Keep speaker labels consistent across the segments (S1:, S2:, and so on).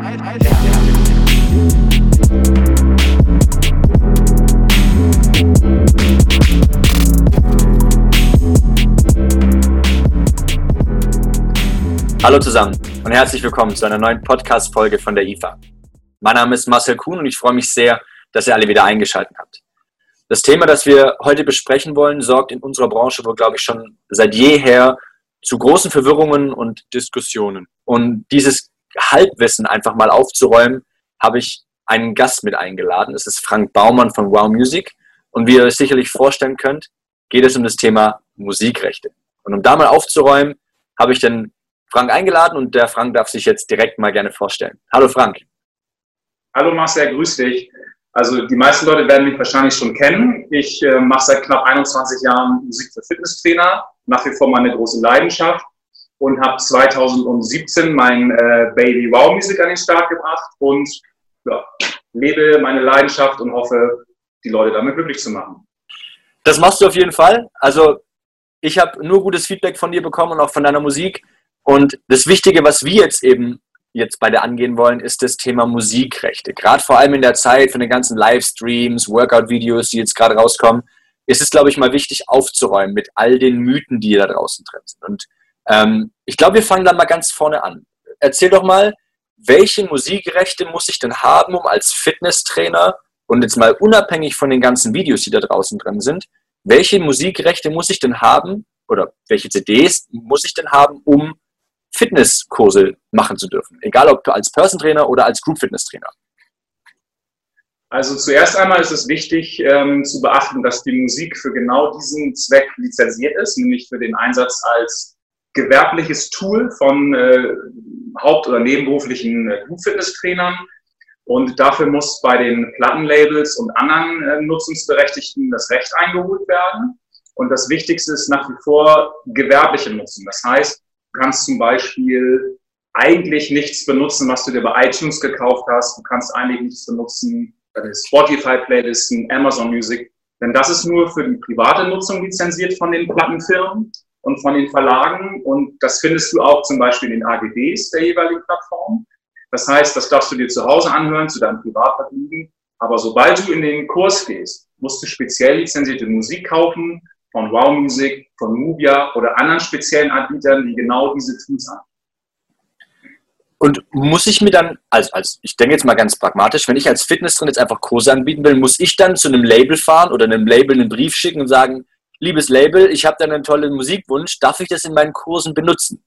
S1: Hallo zusammen und herzlich willkommen zu einer neuen Podcast-Folge von der IFA. Mein Name ist Marcel Kuhn und ich freue mich sehr, dass ihr alle wieder eingeschaltet habt. Das Thema, das wir heute besprechen wollen, sorgt in unserer Branche wohl, glaube ich, schon seit jeher zu großen Verwirrungen und Diskussionen. Und dieses Halbwissen einfach mal aufzuräumen, habe ich einen Gast mit eingeladen. Es ist Frank Baumann von Wow Music. Und wie ihr euch sicherlich vorstellen könnt, geht es um das Thema Musikrechte. Und um da mal aufzuräumen, habe ich den Frank eingeladen und der Frank darf sich jetzt direkt mal gerne vorstellen. Hallo Frank.
S2: Hallo Marcel, grüß dich. Also die meisten Leute werden mich wahrscheinlich schon kennen. Ich äh, mache seit knapp 21 Jahren Musik für Fitnesstrainer, nach wie vor meine große Leidenschaft und habe 2017 mein äh, Baby Wow Music an den Start gebracht und ja, lebe meine Leidenschaft und hoffe, die Leute damit glücklich zu machen.
S1: Das machst du auf jeden Fall. Also ich habe nur gutes Feedback von dir bekommen und auch von deiner Musik. Und das Wichtige, was wir jetzt eben jetzt beide angehen wollen, ist das Thema Musikrechte. Gerade vor allem in der Zeit von den ganzen Livestreams, Workout-Videos, die jetzt gerade rauskommen, ist es, glaube ich, mal wichtig aufzuräumen mit all den Mythen, die da draußen drin sind. Und ähm, ich glaube, wir fangen dann mal ganz vorne an. Erzähl doch mal, welche Musikrechte muss ich denn haben, um als Fitnesstrainer und jetzt mal unabhängig von den ganzen Videos, die da draußen drin sind, welche Musikrechte muss ich denn haben oder welche CDs muss ich denn haben, um Fitnesskurse machen zu dürfen, egal ob als Person Trainer oder als Group Fitness Trainer?
S2: Also zuerst einmal ist es wichtig ähm, zu beachten, dass die Musik für genau diesen Zweck lizenziert ist, nämlich für den Einsatz als gewerbliches Tool von äh, haupt- oder nebenberuflichen äh, Group Fitness Trainern. Und dafür muss bei den Plattenlabels und anderen äh, Nutzungsberechtigten das Recht eingeholt werden. Und das Wichtigste ist nach wie vor gewerbliche Nutzung. Das heißt, Du kannst zum Beispiel eigentlich nichts benutzen, was du dir bei iTunes gekauft hast. Du kannst eigentlich nichts benutzen, Spotify-Playlisten, Amazon Music. Denn das ist nur für die private Nutzung lizenziert von den Plattenfirmen und von den Verlagen. Und das findest du auch zum Beispiel in den AGBs der jeweiligen Plattform. Das heißt, das darfst du dir zu Hause anhören, zu deinem Privatvergnügen. Aber sobald du in den Kurs gehst, musst du speziell lizenzierte Musik kaufen von Wow Music, von Movia oder anderen speziellen Anbietern, die genau diese Tools haben.
S1: Und muss ich mir dann, als, als ich denke jetzt mal ganz pragmatisch, wenn ich als Fitness drin jetzt einfach Kurse anbieten will, muss ich dann zu einem Label fahren oder einem Label einen Brief schicken und sagen, liebes Label, ich habe da einen tollen Musikwunsch, darf ich das in meinen Kursen benutzen?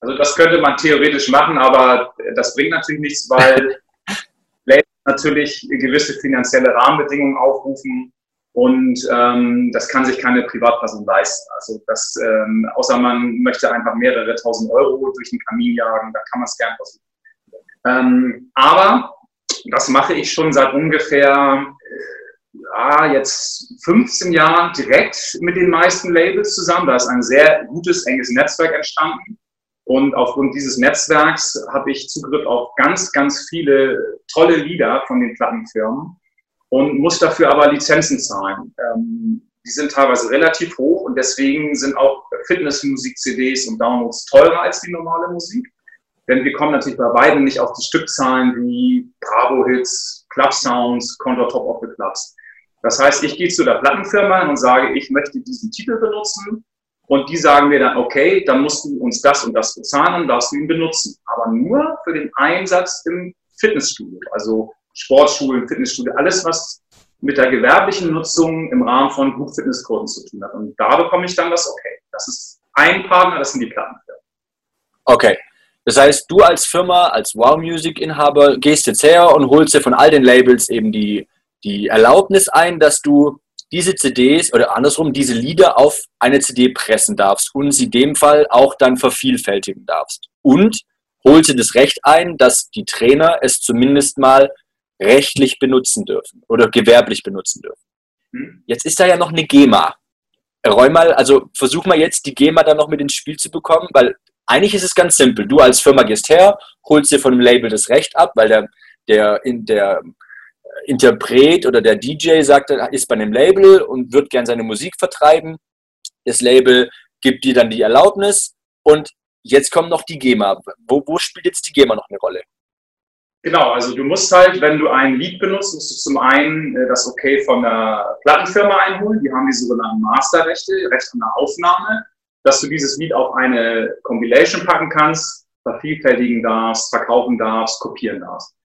S2: Also das könnte man theoretisch machen, aber das bringt natürlich nichts, weil Labels natürlich gewisse finanzielle Rahmenbedingungen aufrufen und ähm, das kann sich keine Privatperson leisten. Also das, ähm, außer man möchte einfach mehrere tausend Euro durch den Kamin jagen, da kann man es gern versuchen. Ähm, aber das mache ich schon seit ungefähr ja, jetzt 15 Jahren direkt mit den meisten Labels zusammen. Da ist ein sehr gutes, enges Netzwerk entstanden. Und aufgrund dieses Netzwerks habe ich Zugriff auf ganz, ganz viele tolle Lieder von den Plattenfirmen und muss dafür aber Lizenzen zahlen. Ähm, die sind teilweise relativ hoch und deswegen sind auch Fitnessmusik-CDs und Downloads teurer als die normale Musik. Denn wir kommen natürlich bei beiden nicht auf die Stückzahlen wie Bravo-Hits, Club-Sounds, Contour Top of the Clubs. Das heißt, ich gehe zu der Plattenfirma und sage, ich möchte diesen Titel benutzen und die sagen mir dann, okay, dann musst du uns das und das bezahlen und darfst du ihn benutzen. Aber nur für den Einsatz im Fitnessstudio. Also Sportschulen, Fitnessstudio, alles, was mit der gewerblichen Nutzung im Rahmen von Group Fitnesskursen zu tun hat. Und da bekomme ich dann das Okay. Das ist ein Partner, das sind die Plattenfirmen.
S1: Okay. Das heißt, du als Firma, als Wow Music Inhaber, gehst jetzt her und holst dir von all den Labels eben die, die Erlaubnis ein, dass du diese CDs oder andersrum diese Lieder auf eine CD pressen darfst und sie dem Fall auch dann vervielfältigen darfst. Und holst dir das Recht ein, dass die Trainer es zumindest mal rechtlich benutzen dürfen oder gewerblich benutzen dürfen. Hm. Jetzt ist da ja noch eine GEMA. Räum mal, also versuch mal jetzt die GEMA da noch mit ins Spiel zu bekommen, weil eigentlich ist es ganz simpel. Du als Firma gehst her, holst dir von dem Label das Recht ab, weil der, der, in, der Interpret oder der DJ sagt, ist bei einem Label und wird gern seine Musik vertreiben. Das Label gibt dir dann die Erlaubnis und jetzt kommt noch die GEMA. Wo, wo spielt jetzt die GEMA noch eine Rolle?
S2: Genau, also du musst halt, wenn du ein Lied benutzt, musst du zum einen äh, das Okay von der Plattenfirma einholen. Die haben die sogenannten Masterrechte, Recht an der Aufnahme, dass du dieses Lied auf eine Compilation packen kannst, vervielfältigen darfst, verkaufen darfst, kopieren darfst.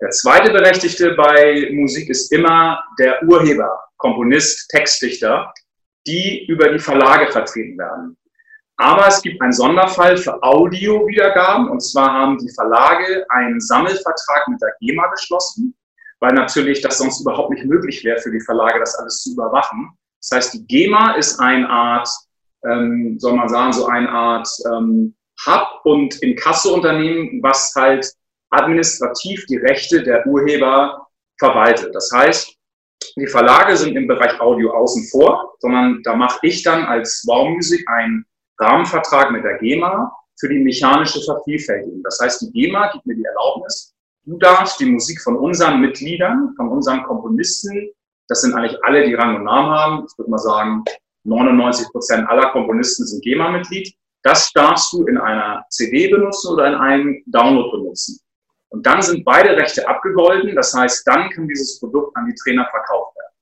S2: Der zweite Berechtigte bei Musik ist immer der Urheber, Komponist, Textdichter, die über die Verlage vertreten werden. Aber es gibt einen Sonderfall für Audiowiedergaben. Und zwar haben die Verlage einen Sammelvertrag mit der GEMA geschlossen, weil natürlich das sonst überhaupt nicht möglich wäre für die Verlage, das alles zu überwachen. Das heißt, die GEMA ist eine Art, ähm, soll man sagen, so eine Art ähm, Hub- und Inkasso-Unternehmen, was halt administrativ die Rechte der Urheber verwaltet. Das heißt, die Verlage sind im Bereich Audio außen vor, sondern da mache ich dann als Wow Music einen Rahmenvertrag mit der GEMA für die mechanische Vervielfältigung. Das heißt, die GEMA gibt mir die Erlaubnis, du darfst die Musik von unseren Mitgliedern, von unseren Komponisten, das sind eigentlich alle, die Rang und Namen haben, ich würde mal sagen, 99 Prozent aller Komponisten sind GEMA-Mitglied, das darfst du in einer CD benutzen oder in einem Download benutzen. Und dann sind beide Rechte abgegolten, das heißt, dann kann dieses Produkt an die Trainer verkauft werden.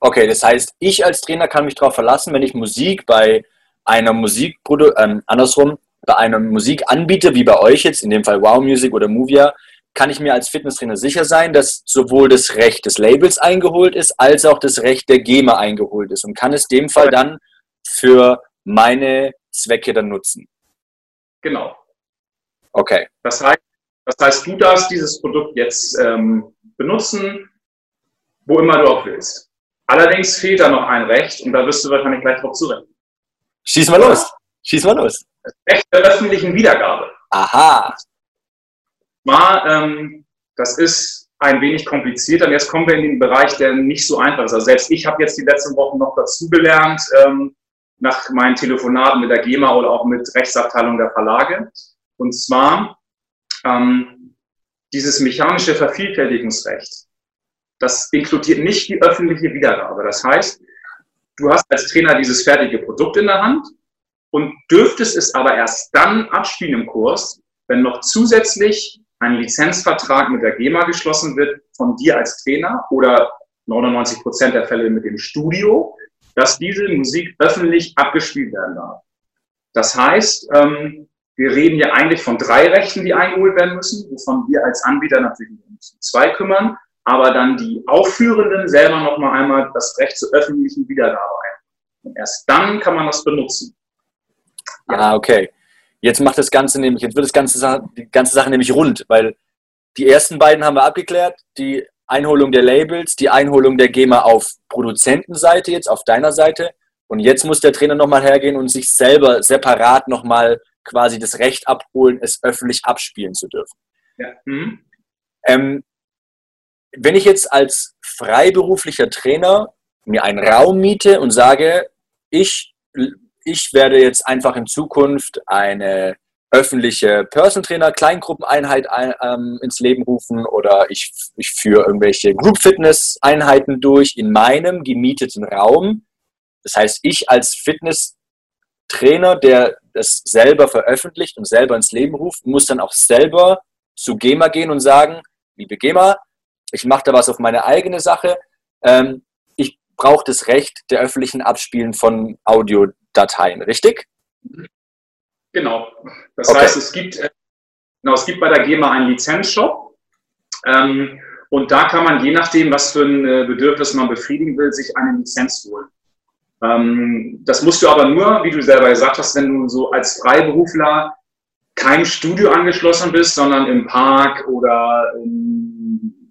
S1: Okay, das heißt, ich als Trainer kann mich darauf verlassen, wenn ich Musik bei einer Musikprodu ähm, andersrum, bei einem Musikanbieter wie bei euch jetzt, in dem Fall Wow Music oder Movia, kann ich mir als Fitnesstrainer sicher sein, dass sowohl das Recht des Labels eingeholt ist, als auch das Recht der GEMA eingeholt ist und kann es dem Fall dann für meine Zwecke dann nutzen.
S2: Genau.
S1: Okay.
S2: Das heißt, das heißt du darfst dieses Produkt jetzt ähm, benutzen, wo immer du auch willst. Allerdings fehlt da noch ein Recht und da wirst du wahrscheinlich gleich drauf zurecht.
S1: Schieß mal los. Schieß mal los.
S2: Das Recht der öffentlichen Wiedergabe.
S1: Aha.
S2: Mal, ähm, das ist ein wenig kompliziert. Und jetzt kommen wir in den Bereich, der nicht so einfach ist. Also selbst ich habe jetzt die letzten Wochen noch dazugelernt, ähm, nach meinen Telefonaten mit der GEMA oder auch mit Rechtsabteilung der Verlage. Und zwar ähm, dieses mechanische Vervielfältigungsrecht. Das inkludiert nicht die öffentliche Wiedergabe. Das heißt, du hast als Trainer dieses fertige Produkt in der Hand und dürftest es aber erst dann abspielen im Kurs, wenn noch zusätzlich ein Lizenzvertrag mit der GEMA geschlossen wird von dir als Trainer oder 99 Prozent der Fälle mit dem Studio, dass diese Musik öffentlich abgespielt werden darf. Das heißt, ähm, wir reden ja eigentlich von drei Rechten, die eingeholt werden müssen, wovon wir als Anbieter natürlich um zwei kümmern aber dann die Aufführenden selber noch mal einmal das Recht zur öffentlichen Wiedergabe ein. Und erst dann kann man das benutzen.
S1: Ja. Ah, okay. Jetzt macht das Ganze nämlich, jetzt wird das ganze, die ganze Sache nämlich rund, weil die ersten beiden haben wir abgeklärt, die Einholung der Labels, die Einholung der GEMA auf Produzentenseite jetzt, auf deiner Seite. Und jetzt muss der Trainer nochmal hergehen und sich selber separat nochmal quasi das Recht abholen, es öffentlich abspielen zu dürfen. Ja. Mhm. Ähm, wenn ich jetzt als freiberuflicher Trainer mir einen Raum miete und sage, ich, ich werde jetzt einfach in Zukunft eine öffentliche Person Trainer Kleingruppeneinheit ähm, ins Leben rufen oder ich, ich führe irgendwelche Group Fitness Einheiten durch in meinem gemieteten Raum. Das heißt, ich als Fitness Trainer, der das selber veröffentlicht und selber ins Leben ruft, muss dann auch selber zu GEMA gehen und sagen, liebe GEMA, ich mache da was auf meine eigene Sache. Ähm, ich brauche das Recht der öffentlichen Abspielen von Audiodateien, richtig?
S2: Genau. Das okay. heißt, es gibt, äh, genau, es gibt bei der GEMA einen Lizenzshop. Ähm, und da kann man, je nachdem, was für ein äh, Bedürfnis man befriedigen will, sich eine Lizenz holen. Ähm, das musst du aber nur, wie du selber gesagt hast, wenn du so als Freiberufler kein Studio angeschlossen bist, sondern im Park oder in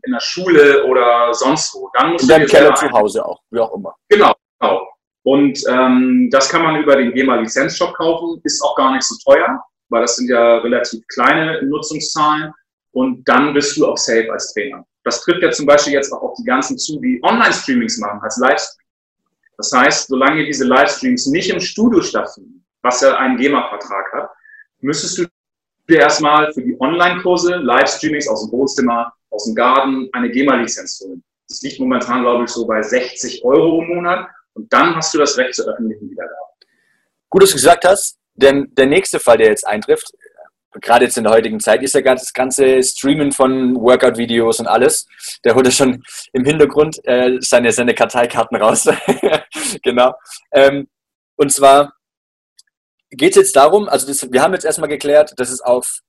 S2: in der Schule oder sonst wo.
S1: Dann musst in deinem Keller zu Hause auch, wie auch immer.
S2: Genau, genau. Und ähm, das kann man über den GEMA Lizenzshop kaufen, ist auch gar nicht so teuer, weil das sind ja relativ kleine Nutzungszahlen. Und dann bist du auch safe als Trainer. Das trifft ja zum Beispiel jetzt auch auf die ganzen zu, die Online-Streamings machen als Livestream. Das heißt, solange diese Livestreams nicht im Studio stattfinden, was ja einen GEMA-Vertrag hat, müsstest du dir erstmal für die Online-Kurse, Livestreamings aus dem Wohnzimmer, aus dem Garten eine GEMA-Lizenz holen. Das liegt momentan, glaube ich, so bei 60 Euro im Monat. Und dann hast du das Recht zur öffentlichen Wiedergabe.
S1: Gut, dass du gesagt hast, denn der nächste Fall, der jetzt eintrifft, gerade jetzt in der heutigen Zeit, ist ja das ganze Streamen von Workout-Videos und alles. Der holt ja schon im Hintergrund äh, seine, seine Karteikarten raus. genau. Ähm, und zwar geht es jetzt darum, also das, wir haben jetzt erstmal geklärt, dass es auf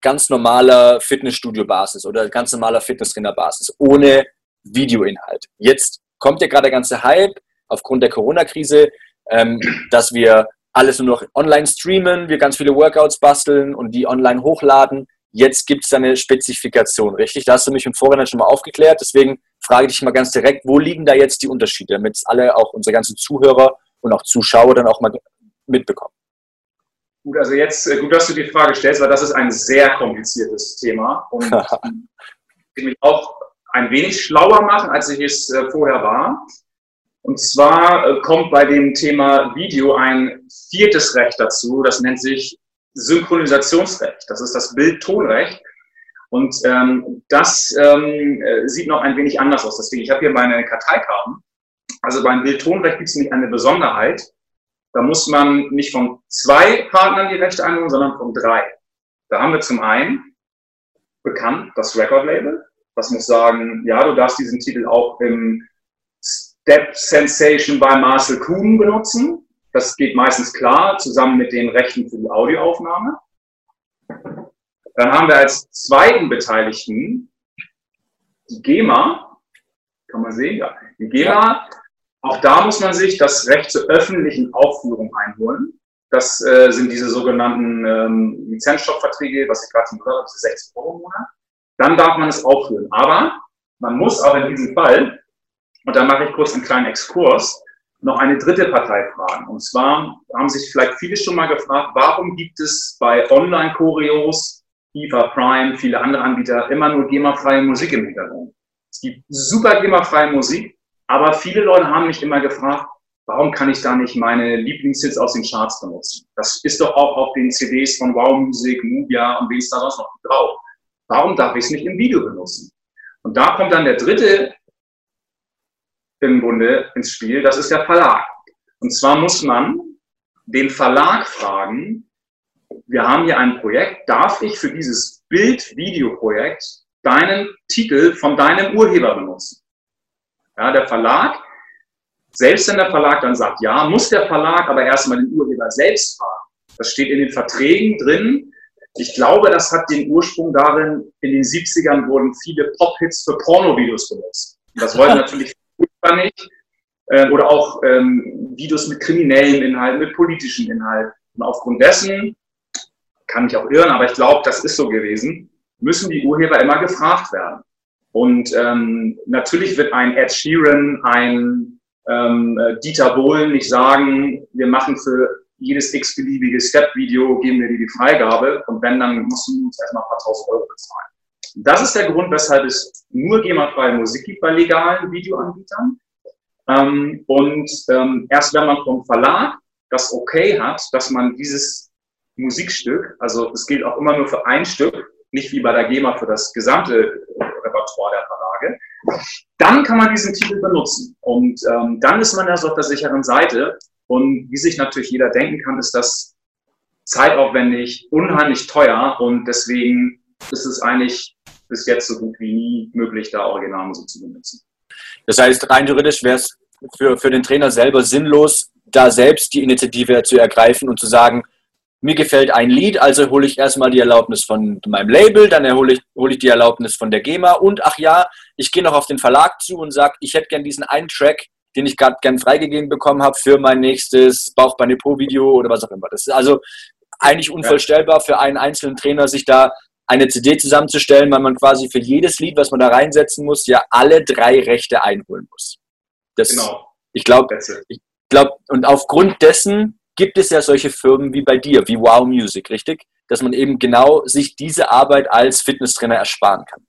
S1: ganz normaler Fitnessstudio-Basis oder ganz normaler Fitnesstrainer-Basis ohne Videoinhalt. Jetzt kommt ja gerade der ganze Hype aufgrund der Corona-Krise, ähm, dass wir alles nur noch online streamen, wir ganz viele Workouts basteln und die online hochladen. Jetzt gibt es eine Spezifikation, richtig? Da hast du mich im Vorhinein schon mal aufgeklärt. Deswegen frage ich dich mal ganz direkt, wo liegen da jetzt die Unterschiede, damit alle, auch unsere ganzen Zuhörer und auch Zuschauer dann auch mal mitbekommen?
S2: Gut, also jetzt, äh, gut, dass du die Frage stellst, weil das ist ein sehr kompliziertes Thema und ich mich auch ein wenig schlauer machen, als ich es äh, vorher war. Und zwar äh, kommt bei dem Thema Video ein viertes Recht dazu, das nennt sich Synchronisationsrecht. Das ist das Bild-Ton-Recht. Und ähm, das ähm, äh, sieht noch ein wenig anders aus. Deswegen, ich habe hier meine Karteikarten. Also beim Bild-Ton-Recht gibt es nämlich eine Besonderheit. Da muss man nicht von zwei Partnern die Rechte einholen, sondern von drei. Da haben wir zum einen bekannt das Record-Label. Das muss sagen, ja, du darfst diesen Titel auch im Step Sensation bei Marcel Kuhn benutzen. Das geht meistens klar, zusammen mit den Rechten für die Audioaufnahme. Dann haben wir als zweiten Beteiligten die GEMA. Kann man sehen, ja. Die GEMA, auch da muss man sich das Recht zur öffentlichen Aufführung einholen. Das äh, sind diese sogenannten ähm, Lizenzstoppverträge, was ich gerade schon gesagt habe, 60 Euro im Monat. Dann darf man es aufführen. Aber man muss auch in diesem Fall und da mache ich kurz einen kleinen Exkurs, noch eine dritte Partei fragen. Und zwar haben sich vielleicht viele schon mal gefragt, warum gibt es bei Online-Choreos, FIFA Prime, viele andere Anbieter immer nur GEMA-freie Musik im Hintergrund? Es gibt super GEMA-freie Musik, aber viele Leute haben mich immer gefragt, warum kann ich da nicht meine Lieblingshits aus den Charts benutzen? Das ist doch auch auf den CDs von Wow Music, Movia und wen es da sonst noch drauf. Warum darf ich es nicht im Video benutzen? Und da kommt dann der dritte im Bunde ins Spiel, das ist der Verlag. Und zwar muss man den Verlag fragen, wir haben hier ein Projekt, darf ich für dieses Bild-Video-Projekt deinen Titel von deinem Urheber benutzen? Ja, der Verlag, selbst wenn der Verlag dann sagt, ja, muss der Verlag aber erstmal den Urheber selbst fragen. Das steht in den Verträgen drin. Ich glaube, das hat den Ursprung darin, in den 70ern wurden viele Pop-Hits für Pornovideos benutzt. Und das wollen natürlich fand ich. Ähm, oder auch ähm, Videos mit kriminellen Inhalten, mit politischen Inhalten. Und aufgrund dessen, kann mich auch irren, aber ich glaube, das ist so gewesen, müssen die Urheber immer gefragt werden. Und ähm, natürlich wird ein Ed Sheeran, ein ähm, Dieter Bohlen nicht sagen, wir machen für jedes x-beliebige Step-Video, geben wir dir die Freigabe und wenn, dann musst du uns erstmal ein paar tausend Euro bezahlen. Das ist der Grund, weshalb es nur GEMA-freie Musik gibt bei legalen Videoanbietern. Ähm, und ähm, erst wenn man vom Verlag das Okay hat, dass man dieses Musikstück, also es gilt auch immer nur für ein Stück, nicht wie bei der GEMA für das gesamte Repertoire der Verlage, dann kann man diesen Titel benutzen. Und ähm, dann ist man erst auf der sicheren Seite. Und wie sich natürlich jeder denken kann, ist das zeitaufwendig, unheimlich teuer und deswegen ist es eigentlich bis jetzt so gut wie nie möglich, da Originalmusik zu benutzen.
S1: Das heißt, rein theoretisch wäre es für, für den Trainer selber sinnlos, da selbst die Initiative zu ergreifen und zu sagen, mir gefällt ein Lied, also hole ich erstmal die Erlaubnis von meinem Label, dann hole ich, hole ich die Erlaubnis von der GEMA und ach ja, ich gehe noch auf den Verlag zu und sage, ich hätte gern diesen einen Track, den ich gerade gern freigegeben bekommen habe für mein nächstes Bauchbeine-Po-Video oder was auch immer. Das ist also eigentlich unvorstellbar für einen einzelnen Trainer, sich da eine CD zusammenzustellen, weil man quasi für jedes Lied, was man da reinsetzen muss, ja alle drei Rechte einholen muss. Das, genau. Ich glaube, ich glaube, und aufgrund dessen gibt es ja solche Firmen wie bei dir, wie Wow Music, richtig? Dass man eben genau sich diese Arbeit als Fitnesstrainer ersparen kann.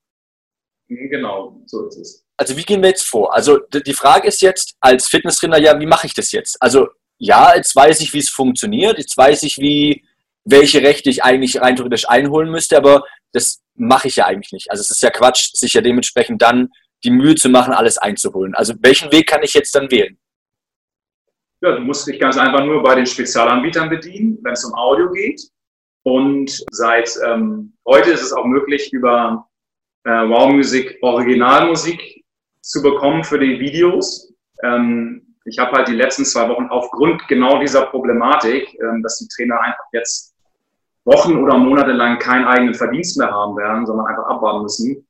S2: Mhm, genau, so ist es.
S1: Also wie gehen wir jetzt vor? Also die Frage ist jetzt als Fitnesstrainer, ja, wie mache ich das jetzt? Also ja, jetzt weiß ich, wie es funktioniert, jetzt weiß ich, wie welche Rechte ich eigentlich rein theoretisch einholen müsste, aber das mache ich ja eigentlich nicht. Also es ist ja Quatsch, sich ja dementsprechend dann die Mühe zu machen, alles einzuholen. Also welchen Weg kann ich jetzt dann wählen?
S2: ja, du musst dich ganz einfach nur bei den Spezialanbietern bedienen, wenn es um Audio geht. Und seit ähm, heute ist es auch möglich, über äh, Wow Music Originalmusik zu bekommen für die Videos. Ähm, ich habe halt die letzten zwei Wochen aufgrund genau dieser Problematik, ähm, dass die Trainer einfach jetzt Wochen oder Monate lang keinen eigenen Verdienst mehr haben werden, sondern einfach abwarten müssen,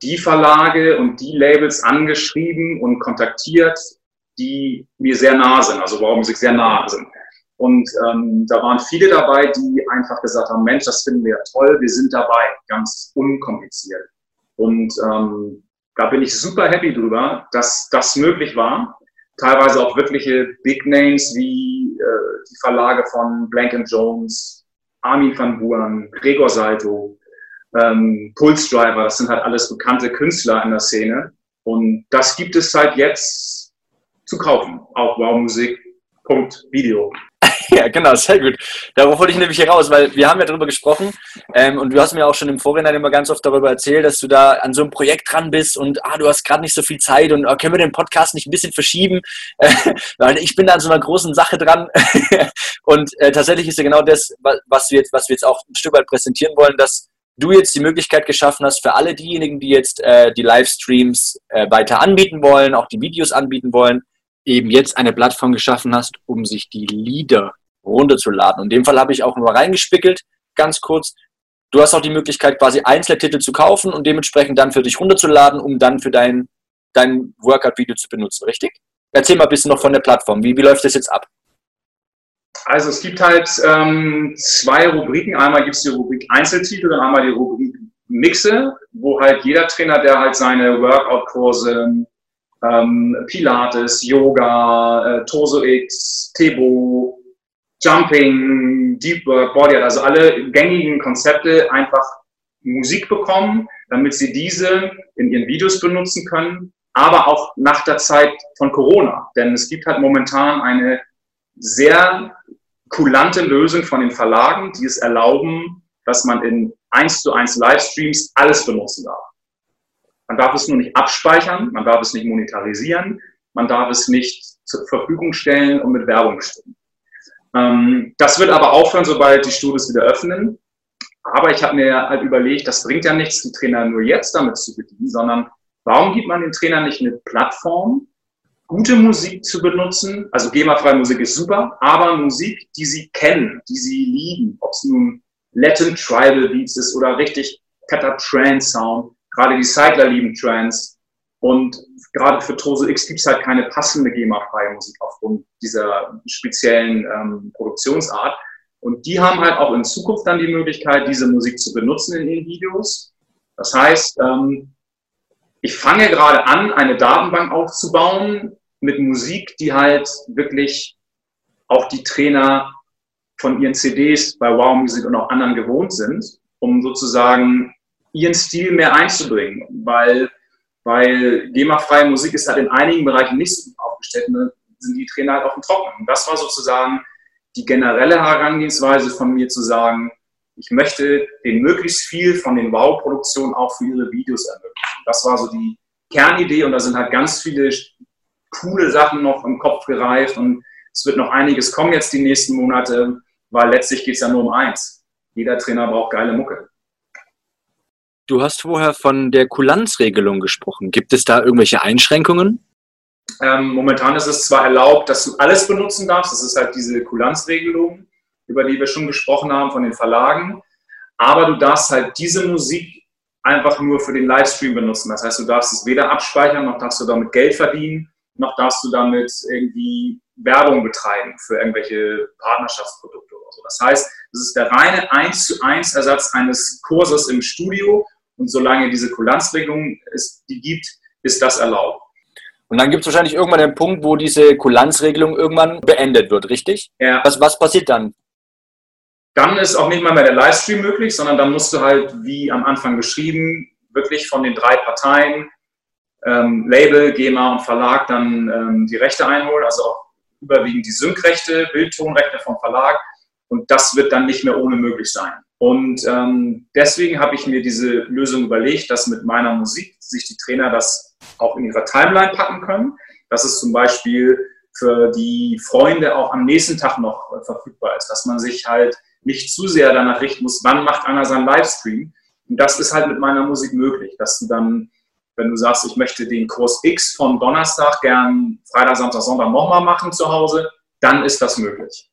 S2: die Verlage und die Labels angeschrieben und kontaktiert, die mir sehr nah sind, also Wow Music sehr nah sind. Und ähm, da waren viele dabei, die einfach gesagt haben, Mensch, das finden wir toll, wir sind dabei, ganz unkompliziert. Und ähm, da bin ich super happy drüber, dass das möglich war. Teilweise auch wirkliche Big Names wie äh, die Verlage von Blank Jones, Armin van Buuren, Gregor Salto, ähm, Pulse Driver, das sind halt alles bekannte Künstler in der Szene. Und das gibt es seit jetzt zu kaufen auf wowmusik.video.
S1: Ja, genau, sehr gut. Darauf wollte ich nämlich heraus, weil wir haben ja darüber gesprochen ähm, und du hast mir auch schon im Vorhinein immer ganz oft darüber erzählt, dass du da an so einem Projekt dran bist und ah, du hast gerade nicht so viel Zeit und ah, können wir den Podcast nicht ein bisschen verschieben? Äh, weil ich bin da an so einer großen Sache dran und äh, tatsächlich ist ja genau das, was wir, jetzt, was wir jetzt auch ein Stück weit präsentieren wollen, dass du jetzt die Möglichkeit geschaffen hast für alle diejenigen, die jetzt äh, die Livestreams äh, weiter anbieten wollen, auch die Videos anbieten wollen, eben jetzt eine Plattform geschaffen hast, um sich die Lieder runterzuladen. Und in dem Fall habe ich auch nur reingespickelt, ganz kurz. Du hast auch die Möglichkeit, quasi einzelne Titel zu kaufen und dementsprechend dann für dich runterzuladen, um dann für dein, dein Workout-Video zu benutzen, richtig? Erzähl mal ein bisschen noch von der Plattform. Wie, wie läuft das jetzt ab?
S2: Also es gibt halt ähm, zwei Rubriken. Einmal gibt es die Rubrik Einzeltitel und einmal die Rubrik Mixe, wo halt jeder Trainer, der halt seine Workout-Kurse, ähm, Pilates, Yoga, äh, Torso X, Tebo, Jumping, Deep Work, Body, also alle gängigen Konzepte einfach Musik bekommen, damit sie diese in ihren Videos benutzen können, aber auch nach der Zeit von Corona. Denn es gibt halt momentan eine sehr kulante Lösung von den Verlagen, die es erlauben, dass man in 1 zu 1 Livestreams alles benutzen darf. Man darf es nur nicht abspeichern, man darf es nicht monetarisieren, man darf es nicht zur Verfügung stellen und mit Werbung stimmen. Ähm, das wird aber aufhören, sobald die Studios wieder öffnen. Aber ich habe mir halt überlegt, das bringt ja nichts, die Trainer nur jetzt damit zu bedienen, sondern warum gibt man den Trainern nicht eine Plattform, gute Musik zu benutzen? Also GEMA-freie Musik ist super, aber Musik, die sie kennen, die sie lieben, ob es nun Latin Tribal Beats ist oder richtig fetter Trance Sound. Gerade die Cycler lieben Trance. Und gerade für Tose X gibt es halt keine passende GEMA-freie Musik aufgrund dieser speziellen ähm, Produktionsart. Und die haben halt auch in Zukunft dann die Möglichkeit, diese Musik zu benutzen in ihren Videos. Das heißt, ähm, ich fange gerade an, eine Datenbank aufzubauen mit Musik, die halt wirklich auch die Trainer von ihren CDs bei Wow Music und auch anderen gewohnt sind, um sozusagen ihren Stil mehr einzubringen. Weil, weil GEMA-freie Musik ist halt in einigen Bereichen nicht so aufgestellt, ne, sind die Trainer halt auf dem Trockenen. Und das war sozusagen die generelle Herangehensweise von mir zu sagen, ich möchte den möglichst viel von den Wow-Produktionen auch für ihre Videos ermöglichen. Das war so die Kernidee und da sind halt ganz viele coole Sachen noch im Kopf gereift und es wird noch einiges kommen jetzt die nächsten Monate, weil letztlich geht es ja nur um eins. Jeder Trainer braucht geile Mucke.
S1: Du hast vorher von der Kulanzregelung gesprochen. Gibt es da irgendwelche Einschränkungen?
S2: Ähm, momentan ist es zwar erlaubt, dass du alles benutzen darfst, das ist halt diese Kulanzregelung, über die wir schon gesprochen haben von den Verlagen, aber du darfst halt diese Musik einfach nur für den Livestream benutzen. Das heißt, du darfst es weder abspeichern, noch darfst du damit Geld verdienen, noch darfst du damit irgendwie Werbung betreiben für irgendwelche Partnerschaftsprodukte oder so. Das heißt, es ist der reine 1 zu 1 Ersatz eines Kurses im Studio und solange diese Kulanzregelung es die gibt, ist das erlaubt.
S1: Und dann gibt es wahrscheinlich irgendwann den Punkt, wo diese Kulanzregelung irgendwann beendet wird, richtig? Ja. Was, was passiert dann?
S2: Dann ist auch nicht mal mehr der Livestream möglich, sondern dann musst du halt, wie am Anfang beschrieben, wirklich von den drei Parteien, ähm, Label, GEMA und Verlag, dann ähm, die Rechte einholen, also auch überwiegend die Syncrechte, Bildtonrechte vom Verlag. Und das wird dann nicht mehr ohne möglich sein. Und ähm, deswegen habe ich mir diese Lösung überlegt, dass mit meiner Musik sich die Trainer das auch in ihrer Timeline packen können. Dass es zum Beispiel für die Freunde auch am nächsten Tag noch äh, verfügbar ist, dass man sich halt nicht zu sehr danach richten muss, wann macht einer seinen Livestream. Und das ist halt mit meiner Musik möglich, dass du dann, wenn du sagst, ich möchte den Kurs X von Donnerstag gern Freitag, Samstag, Sonntag nochmal machen zu Hause, dann ist das möglich.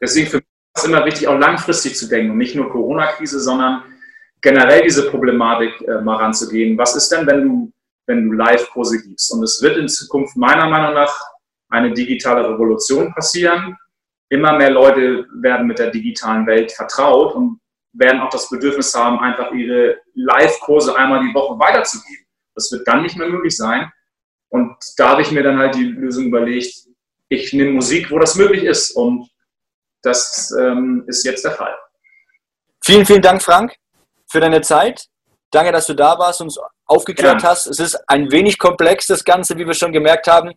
S2: Deswegen für mich ist es immer wichtig, auch langfristig zu denken und nicht nur Corona-Krise, sondern generell diese Problematik äh, mal ranzugehen. Was ist denn, wenn du, wenn du Live-Kurse gibst? Und es wird in Zukunft meiner Meinung nach eine digitale Revolution passieren. Immer mehr Leute werden mit der digitalen Welt vertraut und werden auch das Bedürfnis haben, einfach ihre Live-Kurse einmal die Woche weiterzugeben. Das wird dann nicht mehr möglich sein. Und da habe ich mir dann halt die Lösung überlegt, ich nehme Musik, wo das möglich ist. Und das ähm, ist jetzt der Fall.
S1: Vielen, vielen Dank, Frank, für deine Zeit. Danke, dass du da warst und uns aufgeklärt ja. hast. Es ist ein wenig komplex, das Ganze, wie wir schon gemerkt haben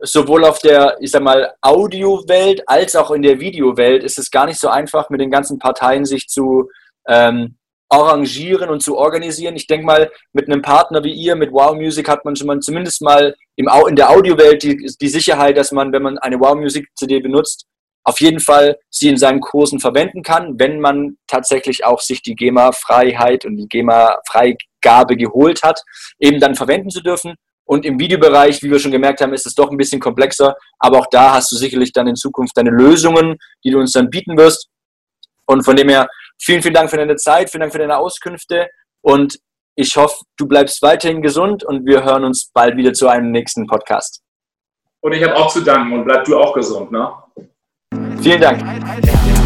S1: sowohl auf der, ich sag mal, Audio-Welt als auch in der Videowelt ist es gar nicht so einfach, mit den ganzen Parteien sich zu ähm, arrangieren und zu organisieren. Ich denke mal, mit einem Partner wie ihr, mit Wow Music, hat man schon mal zumindest mal im, in der Audiowelt die, die Sicherheit, dass man, wenn man eine Wow Music CD benutzt, auf jeden Fall sie in seinen Kursen verwenden kann, wenn man tatsächlich auch sich die GEMA-Freiheit und die GEMA-Freigabe geholt hat, eben dann verwenden zu dürfen. Und im Videobereich, wie wir schon gemerkt haben, ist es doch ein bisschen komplexer. Aber auch da hast du sicherlich dann in Zukunft deine Lösungen, die du uns dann bieten wirst. Und von dem her, vielen, vielen Dank für deine Zeit, vielen Dank für deine Auskünfte. Und ich hoffe, du bleibst weiterhin gesund und wir hören uns bald wieder zu einem nächsten Podcast.
S2: Und ich habe auch zu danken und bleib du auch gesund, ne?
S1: Vielen Dank.